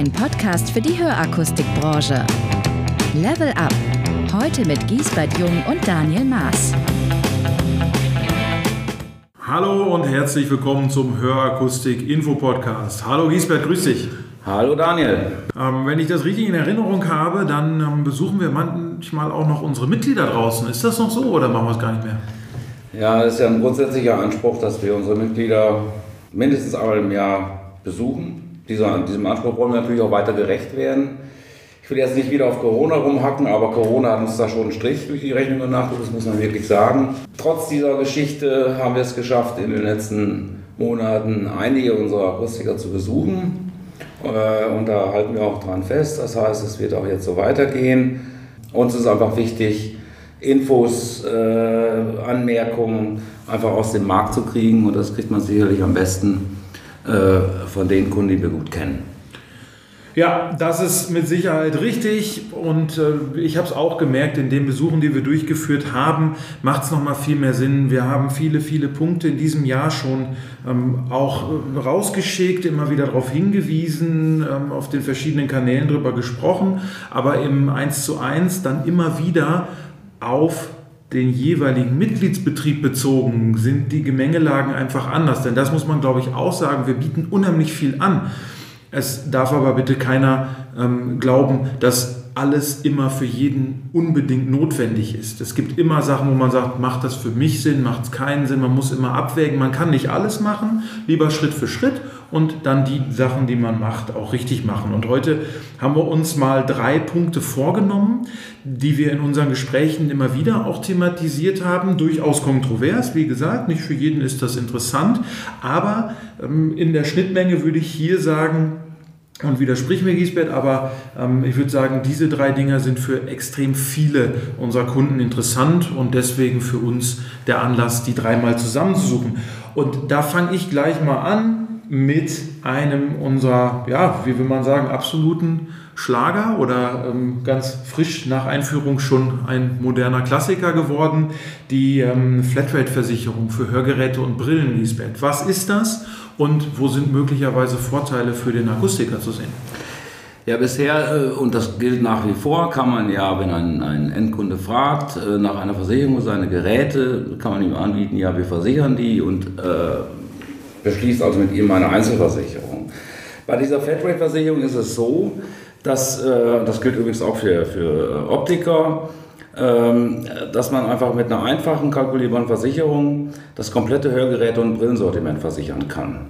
Ein Podcast für die Hörakustikbranche. Level Up. Heute mit Giesbert Jung und Daniel Maas. Hallo und herzlich willkommen zum Hörakustik Info Podcast. Hallo Giesbert, grüß dich. Hallo Daniel. Ähm, wenn ich das richtig in Erinnerung habe, dann ähm, besuchen wir manchmal auch noch unsere Mitglieder draußen. Ist das noch so oder machen wir es gar nicht mehr? Ja, das ist ja ein grundsätzlicher Anspruch, dass wir unsere Mitglieder mindestens einmal im Jahr besuchen. Dieser, diesem Anspruch wollen wir natürlich auch weiter gerecht werden. Ich will jetzt nicht wieder auf Corona rumhacken, aber Corona hat uns da schon einen Strich durch die Rechnung gemacht, das muss man wirklich sagen. Trotz dieser Geschichte haben wir es geschafft, in den letzten Monaten einige unserer Akustiker zu besuchen. Äh, und da halten wir auch dran fest. Das heißt, es wird auch jetzt so weitergehen. Uns ist einfach wichtig, Infos, äh, Anmerkungen einfach aus dem Markt zu kriegen. Und das kriegt man sicherlich am besten von den Kunden, die wir gut kennen. Ja, das ist mit Sicherheit richtig und äh, ich habe es auch gemerkt, in den Besuchen, die wir durchgeführt haben, macht es nochmal viel mehr Sinn. Wir haben viele, viele Punkte in diesem Jahr schon ähm, auch äh, rausgeschickt, immer wieder darauf hingewiesen, ähm, auf den verschiedenen Kanälen drüber gesprochen, aber im 1 zu 1 dann immer wieder auf den jeweiligen Mitgliedsbetrieb bezogen sind die Gemengelagen einfach anders. Denn das muss man, glaube ich, auch sagen. Wir bieten unheimlich viel an. Es darf aber bitte keiner ähm, glauben, dass alles immer für jeden unbedingt notwendig ist. Es gibt immer Sachen, wo man sagt, macht das für mich Sinn, macht es keinen Sinn, man muss immer abwägen, man kann nicht alles machen, lieber Schritt für Schritt und dann die Sachen, die man macht, auch richtig machen. Und heute haben wir uns mal drei Punkte vorgenommen, die wir in unseren Gesprächen immer wieder auch thematisiert haben, durchaus kontrovers, wie gesagt, nicht für jeden ist das interessant, aber ähm, in der Schnittmenge würde ich hier sagen, und widersprich mir, Giesbert, aber ähm, ich würde sagen, diese drei Dinge sind für extrem viele unserer Kunden interessant und deswegen für uns der Anlass, die dreimal zusammenzusuchen. Und da fange ich gleich mal an mit einem unserer, ja, wie will man sagen, absoluten Schlager oder ähm, ganz frisch nach Einführung schon ein moderner Klassiker geworden, die ähm, Flatrate-Versicherung für Hörgeräte und Brillen, Lisbeth. Was ist das und wo sind möglicherweise Vorteile für den Akustiker zu sehen? Ja, bisher, äh, und das gilt nach wie vor, kann man ja, wenn ein, ein Endkunde fragt äh, nach einer Versicherung für seine Geräte, kann man ihm anbieten, ja, wir versichern die und äh, beschließt also mit ihm eine Einzelversicherung. Bei dieser Flatrate-Versicherung ist es so, dass, äh, das gilt übrigens auch für, für Optiker, ähm, dass man einfach mit einer einfachen kalkulierbaren Versicherung das komplette Hörgeräte- und Brillensortiment versichern kann.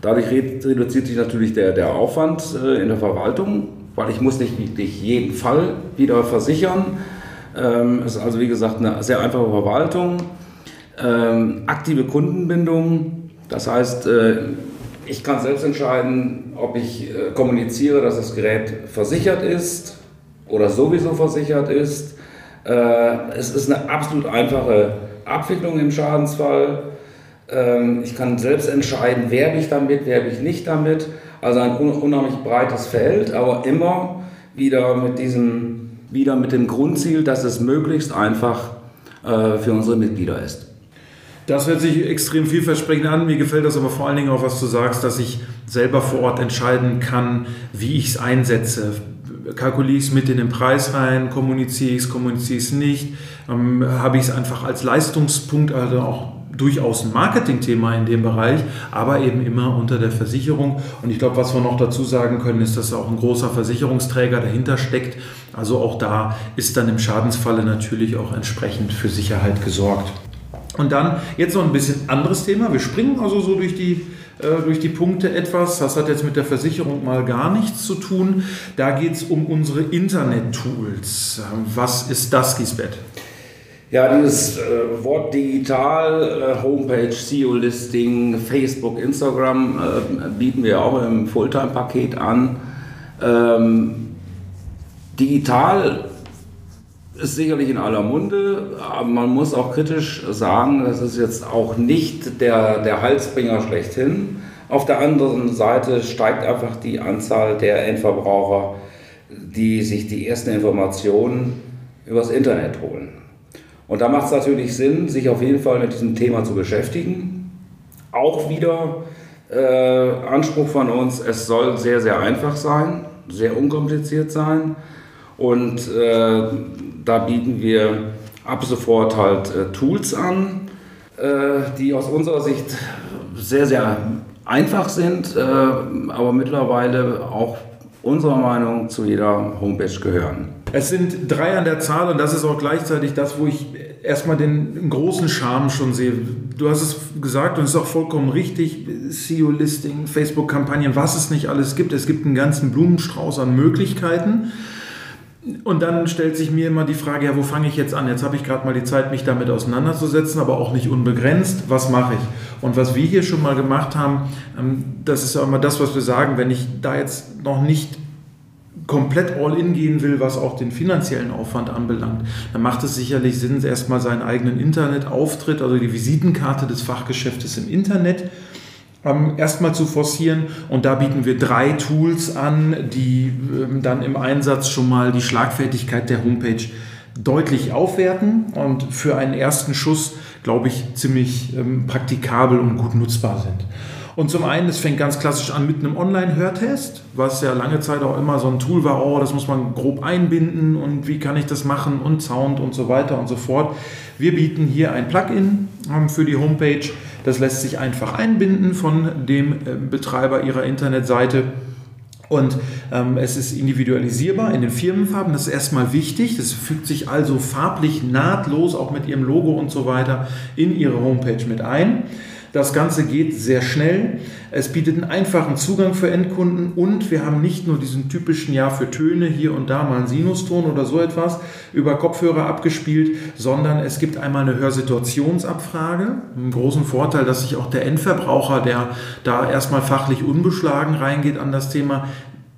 Dadurch reduziert sich natürlich der, der Aufwand äh, in der Verwaltung, weil ich muss nicht, nicht jeden Fall wieder versichern. Ähm, es ist also wie gesagt eine sehr einfache Verwaltung. Ähm, aktive Kundenbindung, das heißt, äh, ich kann selbst entscheiden, ob ich äh, kommuniziere, dass das Gerät versichert ist oder sowieso versichert ist. Äh, es ist eine absolut einfache Abwicklung im Schadensfall. Ähm, ich kann selbst entscheiden, werbe ich damit, werbe ich nicht damit. Also ein unheimlich breites Feld, aber immer wieder mit diesem, wieder mit dem Grundziel, dass es möglichst einfach für unsere Mitglieder ist. Das hört sich extrem vielversprechend an. Mir gefällt das aber vor allen Dingen auch, was du sagst, dass ich selber vor Ort entscheiden kann, wie ich es einsetze. Kalkuliere ich es mit in den Preis rein, kommuniziere ich es, kommuniziere ich es nicht, ähm, habe ich es einfach als Leistungspunkt, also auch durchaus ein Marketingthema in dem Bereich, aber eben immer unter der Versicherung. Und ich glaube, was wir noch dazu sagen können, ist, dass auch ein großer Versicherungsträger dahinter steckt. Also auch da ist dann im Schadensfalle natürlich auch entsprechend für Sicherheit gesorgt. Und dann jetzt noch ein bisschen anderes Thema. Wir springen also so durch die, äh, durch die Punkte etwas. Das hat jetzt mit der Versicherung mal gar nichts zu tun. Da geht es um unsere Internet-Tools. Was ist das, Gisbeth? Ja, dieses äh, Wort digital, äh, Homepage, SEO-Listing, Facebook, Instagram äh, bieten wir auch im Fulltime-Paket an. Ähm, digital ist sicherlich in aller Munde, aber man muss auch kritisch sagen, das ist jetzt auch nicht der, der Halsbringer schlechthin. Auf der anderen Seite steigt einfach die Anzahl der Endverbraucher, die sich die ersten Informationen übers Internet holen. Und da macht es natürlich Sinn, sich auf jeden Fall mit diesem Thema zu beschäftigen. Auch wieder Äh, Anspruch von uns, es soll sehr, sehr einfach sein, sehr unkompliziert sein. Und äh, da bieten wir ab sofort halt äh, Tools an, äh, die aus unserer Sicht sehr, sehr einfach sind, äh, aber mittlerweile auch unserer Meinung zu jeder Homepage gehören. Es sind drei an der Zahl und das ist auch gleichzeitig das, wo ich erstmal den großen Charme schon sehe. Du hast es gesagt und es ist auch vollkommen richtig. SEO-Listing, Facebook-Kampagnen, was es nicht alles gibt. Es gibt einen ganzen Blumenstrauß an Möglichkeiten. Und dann stellt sich mir immer die Frage, ja, wo fange ich jetzt an? Jetzt habe ich gerade mal die Zeit, mich damit auseinanderzusetzen, aber auch nicht unbegrenzt. Was mache ich? Und was wir hier schon mal gemacht haben, ähm, das ist ja immer das, was wir sagen, wenn ich da jetzt noch nicht komplett all in gehen will, was auch den finanziellen Aufwand anbelangt, dann macht es sicherlich Sinn, erstmal seinen eigenen Internetauftritt, also die Visitenkarte des Fachgeschäftes im Internet ähm, erstmal zu forcieren. Und da bieten wir drei Tools an, die ähm, dann im Einsatz schon mal die Schlagfertigkeit der Homepage deutlich aufwerten und für einen ersten Schuss, glaube ich, ziemlich ähm, praktikabel und gut nutzbar sind. Und zum einen, es fängt ganz klassisch an mit einem Online-Hörtest, was ja lange Zeit auch immer so ein Tool war, oh, das muss man grob einbinden und wie kann ich das machen und Sound und so weiter und so fort. Wir bieten hier ein Plugin ähm, für die Homepage. Das lässt sich einfach einbinden von dem äh, Betreiber Ihrer Internetseite. Und ähm, es ist individualisierbar in den Firmenfarben. Das ist erstmal wichtig. Das fügt sich also farblich nahtlos auch mit Ihrem Logo und so weiter in Ihre Homepage mit ein. Das Ganze geht sehr schnell. Es bietet einen einfachen Zugang für Endkunden und wir haben nicht nur diesen typischen Ja für Töne, hier und da mal einen Sinuston oder so etwas über Kopfhörer abgespielt, sondern es gibt einmal eine Hörsituationsabfrage. Einen großen Vorteil, dass sich auch der Endverbraucher, der da erstmal fachlich unbeschlagen reingeht an das Thema,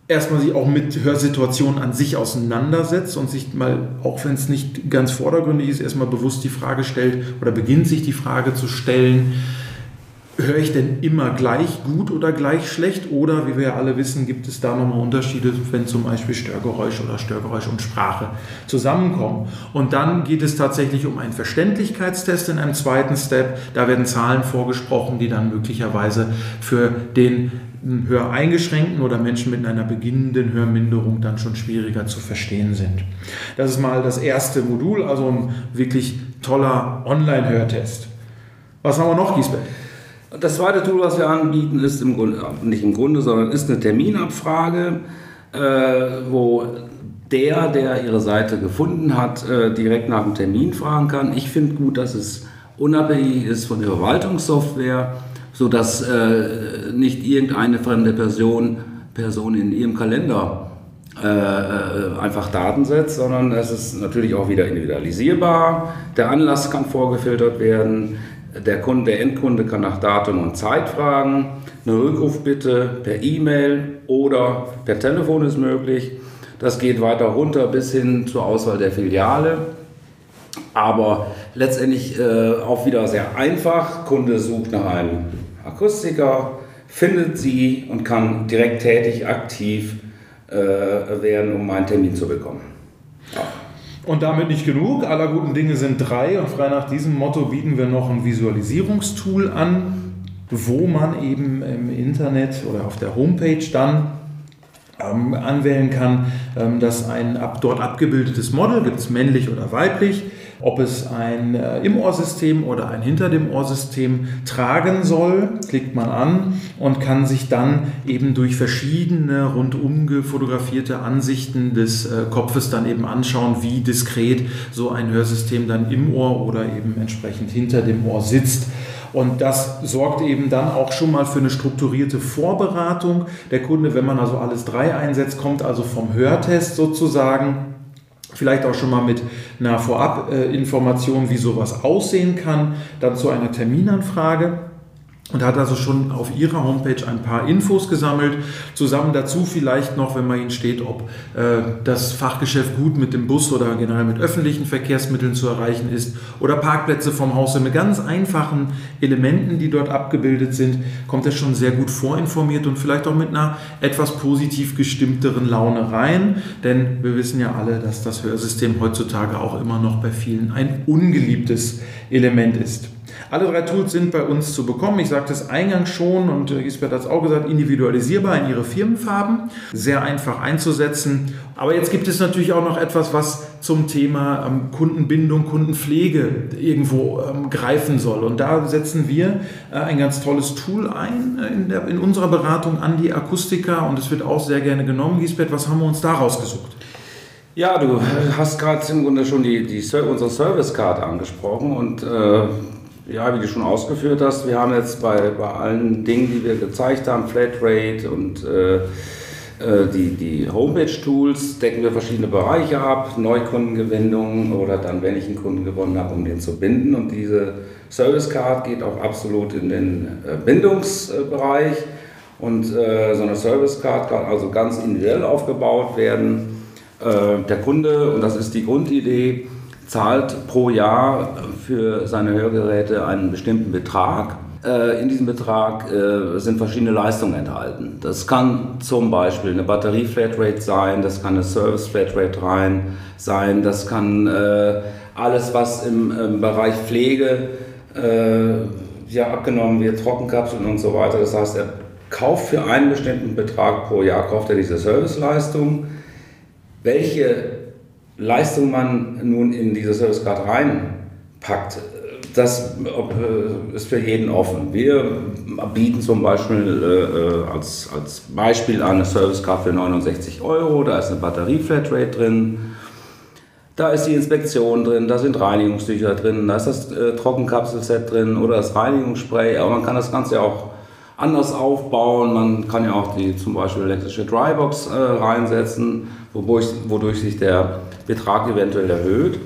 erstmal sich auch mit Hörsituationen an sich auseinandersetzt und sich mal, auch wenn es nicht ganz vordergründig ist, erstmal bewusst die Frage stellt oder beginnt sich die Frage zu stellen, höre ich denn immer gleich gut oder gleich schlecht? Oder, wie wir ja alle wissen, gibt es da nochmal Unterschiede, wenn zum Beispiel Störgeräusch oder Störgeräusch und Sprache zusammenkommen? Und dann geht es tatsächlich um einen Verständlichkeitstest in einem zweiten Step. Da werden Zahlen vorgesprochen, die dann möglicherweise für den Höreingeschränkten oder Menschen mit einer beginnenden Hörminderung dann schon schwieriger zu verstehen sind. Das ist mal das erste Modul, also ein wirklich toller Online-Hörtest. Was haben wir noch, Das zweite Tool, was wir anbieten, ist im Grunde, nicht im Grunde, sondern ist eine Terminabfrage, äh, wo der, der ihre Seite gefunden hat, äh, direkt nach dem Termin fragen kann. Ich finde gut, dass es unabhängig ist von der Verwaltungssoftware, sodass äh, nicht irgendeine fremde Person, Person in ihrem Kalender äh, äh, einfach Daten setzt, sondern es ist natürlich auch wieder individualisierbar. Der Anlass kann vorgefiltert werden. Der, Kunde, der Endkunde kann nach Datum und Zeit fragen. Eine Rückrufbitte per E-Mail oder per Telefon ist möglich. Das geht weiter runter bis hin zur Auswahl der Filiale. Aber letztendlich äh, auch wieder sehr einfach. Kunde sucht nach einem Akustiker, findet sie und kann direkt tätig, aktiv äh, werden, um einen Termin zu bekommen. Ja. Und damit nicht genug. Aller guten Dinge sind drei. Und frei nach diesem Motto bieten wir noch ein Visualisierungstool an, wo man eben im Internet oder auf der Homepage dann ähm, anwählen kann, ähm, dass ein ab, dort abgebildetes Model, gibt es männlich oder weiblich, ob es ein äh, im Ohrsystem oder ein hinter dem Ohrsystem tragen soll, klickt man an und kann sich dann eben durch verschiedene rundum fotografierte Ansichten des äh, Kopfes dann eben anschauen, wie diskret so ein Hörsystem dann im Ohr oder eben entsprechend hinter dem Ohr sitzt. Und das sorgt eben dann auch schon mal für eine strukturierte Vorberatung. Der Kunde, wenn man also alles drei einsetzt, kommt also vom Hörtest sozusagen vielleicht auch schon mal mit einer Vorabinformation, wie sowas aussehen kann, dann zu einer Terminanfrage und hat also schon auf ihrer Homepage ein paar Infos gesammelt. Zusammen dazu vielleicht noch, wenn man ihnen steht, ob äh, das Fachgeschäft gut mit dem Bus oder generell mit öffentlichen Verkehrsmitteln zu erreichen ist oder Parkplätze vom Haus mit ganz einfachen Elementen, die dort abgebildet sind, kommt er schon sehr gut vorinformiert und vielleicht auch mit einer etwas positiv gestimmteren Laune rein. Denn wir wissen ja alle, dass das Hörsystem heutzutage auch immer noch bei vielen ein ungeliebtes Element ist. Alle drei Tools sind bei uns zu bekommen. Ich sagte es eingangs schon und Gisbert hat es auch gesagt, individualisierbar in ihre Firmenfarben, sehr einfach einzusetzen. Aber jetzt gibt es natürlich auch noch etwas, was zum Thema ähm, Kundenbindung, Kundenpflege irgendwo ähm, greifen soll. Und da setzen wir äh, ein ganz tolles Tool ein äh, in, der, in unserer Beratung an die Akustiker und es wird auch sehr gerne genommen. Gisbert, was haben wir uns da rausgesucht? Ja, du hast gerade im Grunde schon die, die, unsere Service Card angesprochen und äh, ja, wie du schon ausgeführt hast, wir haben jetzt bei, bei allen Dingen, die wir gezeigt haben, Flatrate und äh, äh die, die Homepage-Tools, decken wir verschiedene Bereiche ab, Neukundengewinnung oder dann, wenn ich einen Kunden gewonnen habe, um den zu binden. Und diese Service Card geht auch absolut in den äh, Bindungsbereich. Und äh, so eine Service Card kann also ganz individuell aufgebaut werden. Äh, der Kunde, und das ist die Grundidee, zahlt pro Jahr für seine Hörgeräte einen bestimmten Betrag. Äh, in diesem Betrag äh, sind verschiedene Leistungen enthalten. Das kann zum Beispiel eine Batterie-Flatrate sein, das kann eine Service-Flatrate sein, das kann äh, alles, was im, Bereich Pflege abgenommen wird, Trockenkapseln und so weiter. Das heißt, er kauft für einen bestimmten Betrag pro Jahr kauft er diese Serviceleistung. Welche Leistung man nun in diese Service Card reinpackt, das äh, ist für jeden offen. Wir bieten zum Beispiel äh, als, als Beispiel eine Service Card für 69 Euro, da ist eine Batterie-Flatrate drin, da ist die Inspektion drin, da sind Reinigungstücher drin, da ist das äh, Trockenkapselset drin oder das Reinigungsspray, aber man kann das Ganze auch anders aufbauen. Man kann ja auch die zum Beispiel elektrische Drybox äh, reinsetzen, wodurch, wodurch sich der Betrag eventuell erhöht.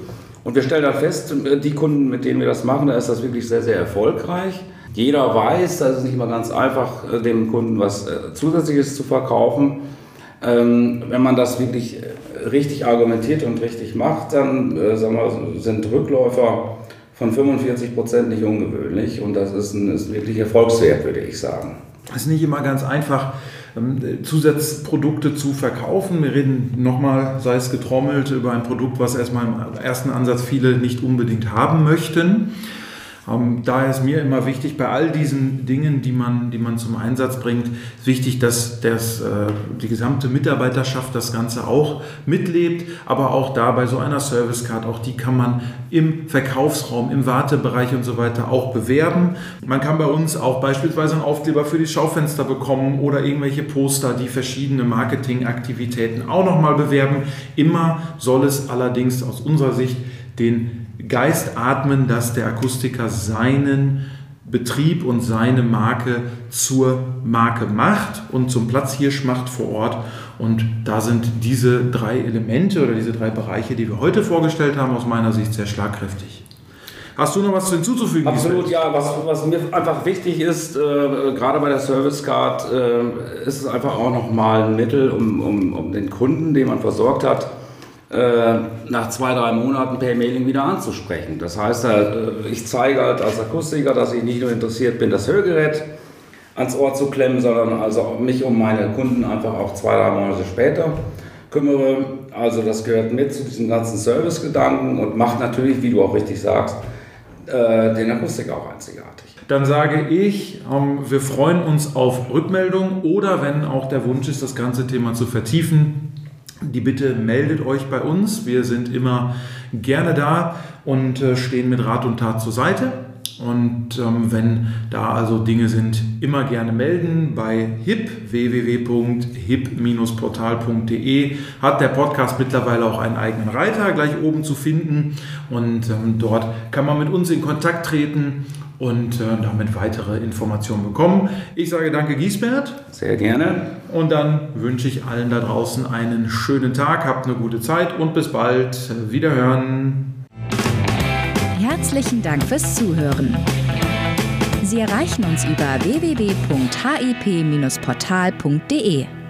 Und wir stellen dann fest, die Kunden, mit denen wir das machen, da ist das wirklich sehr, sehr erfolgreich. Jeder weiß, dass es nicht immer ganz einfach, äh, dem Kunden was äh, Zusätzliches zu verkaufen. Ähm, wenn man das wirklich äh, richtig argumentiert und richtig macht, dann sagen wir, sind Rückläufer von 45 Prozent nicht ungewöhnlich und das ist ein ist wirklich Erfolgswert, würde ich sagen. Es ist nicht immer ganz einfach, ähm, Zusatzprodukte zu verkaufen. Wir reden nochmal, sei es getrommelt, über ein Produkt, was erstmal im ersten Ansatz viele nicht unbedingt haben möchten. Ähm, daher ist mir immer wichtig, bei all diesen Dingen, die man, die man zum Einsatz bringt, ist wichtig, dass das, äh, die gesamte Mitarbeiterschaft das Ganze auch mitlebt, aber auch da bei so einer Servicecard, auch die kann man im Verkaufsraum, im Wartebereich und so weiter auch bewerben. Man kann bei uns auch beispielsweise einen Aufkleber für die Schaufenster bekommen oder irgendwelche Poster, die verschiedene Marketingaktivitäten auch nochmal bewerben. Immer soll es allerdings aus unserer Sicht den Geist atmen, dass der Akustiker seinen Betrieb und seine Marke zur Marke macht und zum Platzhirsch macht vor Ort. Und da sind diese drei Elemente oder diese drei Bereiche, die wir heute vorgestellt haben, aus meiner Sicht sehr schlagkräftig. Hast du noch was hinzuzufügen? Absolut, ja. Was, was, mir einfach wichtig ist, äh, gerade bei der Service Card, äh, ist es einfach auch nochmal ein Mittel, um, um, um den Kunden, den man versorgt hat, nach zwei, drei Monaten per Mailing wieder anzusprechen. Das heißt, äh, ich zeige halt als Akustiker, dass ich nicht nur interessiert bin, das Hörgerät ans Ohr zu klemmen, sondern also mich um meine Kunden einfach auch zwei, drei Monate später kümmere. Also das gehört mit zu diesem ganzen Servicegedanken und macht natürlich, wie du auch richtig sagst, äh, den Akustiker auch einzigartig. Dann sage ich, ähm, wir freuen uns auf Rückmeldungen oder wenn auch der Wunsch ist, das ganze Thema zu vertiefen, die Bitte meldet euch bei uns. Wir sind immer gerne da und äh, stehen mit Rat und Tat zur Seite. Und ähm, wenn da also Dinge sind, immer gerne melden bei hip, www.hip-portal.de hat der Podcast mittlerweile auch einen eigenen Reiter gleich oben zu finden und ähm, dort kann man mit uns in Kontakt treten und äh, damit weitere Informationen bekommen. Ich sage danke Giesbert. Sehr gerne. Und dann wünsche ich allen da draußen einen schönen Tag, habt eine gute Zeit und bis bald. Wiederhören. Herzlichen Dank fürs Zuhören. Sie erreichen uns über www.hip-portal.de.